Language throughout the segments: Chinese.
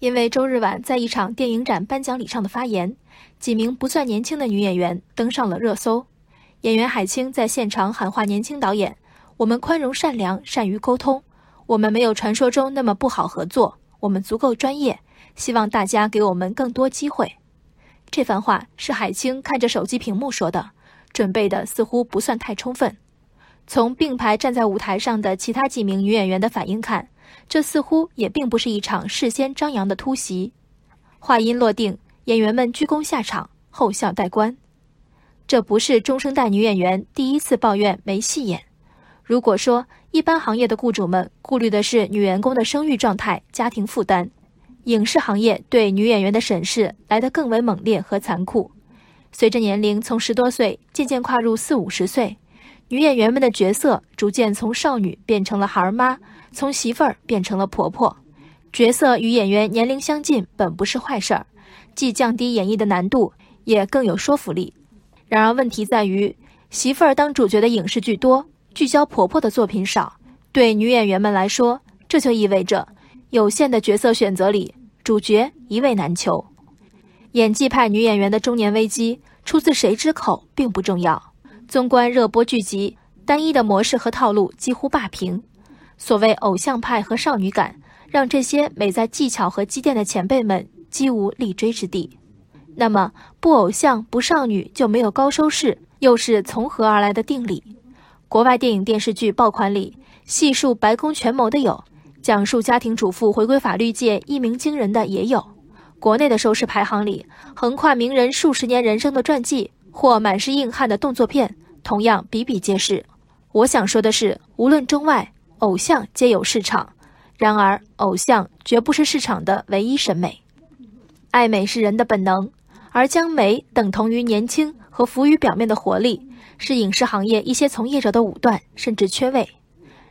因为周日晚在一场电影展颁奖礼上的发言，几名不算年轻的女演员登上了热搜。演员海清在现场喊话年轻导演：“我们宽容、善良、善于沟通，我们没有传说中那么不好合作，我们足够专业，希望大家给我们更多机会。”这番话是海清看着手机屏幕说的，准备的似乎不算太充分。从并排站在舞台上的其他几名女演员的反应看。这似乎也并不是一场事先张扬的突袭。话音落定，演员们鞠躬下场，后笑待观。这不是中生代女演员第一次抱怨没戏演。如果说一般行业的雇主们顾虑的是女员工的生育状态、家庭负担，影视行业对女演员的审视来得更为猛烈和残酷。随着年龄从十多岁渐渐跨入四五十岁，女演员们的角色逐渐从少女变成了孩儿妈。从媳妇儿变成了婆婆，角色与演员年龄相近本不是坏事儿，既降低演绎的难度，也更有说服力。然而问题在于，媳妇儿当主角的影视剧多，聚焦婆婆的作品少。对女演员们来说，这就意味着有限的角色选择里，主角一位难求。演技派女演员的中年危机出自谁之口并不重要。纵观热播剧集，单一的模式和套路几乎霸屏。所谓偶像派和少女感，让这些美在技巧和积淀的前辈们几无立锥之地。那么，不偶像不少女就没有高收视，又是从何而来的定理？国外电影电视剧爆款里，细数白宫权谋的有，讲述家庭主妇回归法律界一鸣惊人的也有。国内的收视排行里，横跨名人数十年人生的传记或满是硬汉的动作片，同样比比皆是。我想说的是，无论中外。偶像皆有市场，然而偶像绝不是市场的唯一审美。爱美是人的本能，而将美等同于年轻和浮于表面的活力，是影视行业一些从业者的武断甚至缺位。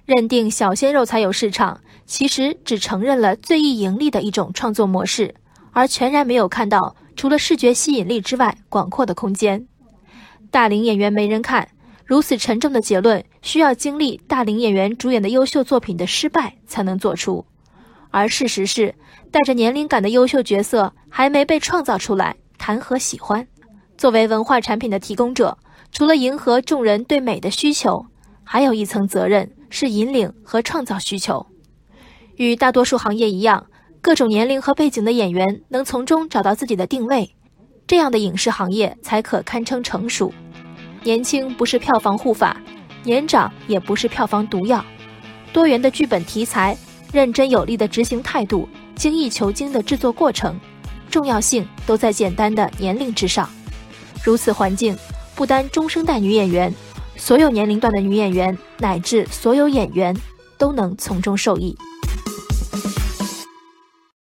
认定小鲜肉才有市场，其实只承认了最易盈利的一种创作模式，而全然没有看到除了视觉吸引力之外广阔的空间。大龄演员没人看。如此沉重的结论，需要经历大龄演员主演的优秀作品的失败才能做出。而事实是，带着年龄感的优秀角色还没被创造出来，谈何喜欢？作为文化产品的提供者，除了迎合众人对美的需求，还有一层责任是引领和创造需求。与大多数行业一样，各种年龄和背景的演员能从中找到自己的定位，这样的影视行业才可堪称成熟。年轻不是票房护法，年长也不是票房毒药。多元的剧本题材，认真有力的执行态度，精益求精的制作过程，重要性都在简单的年龄之上。如此环境，不单中生代女演员，所有年龄段的女演员乃至所有演员都能从中受益。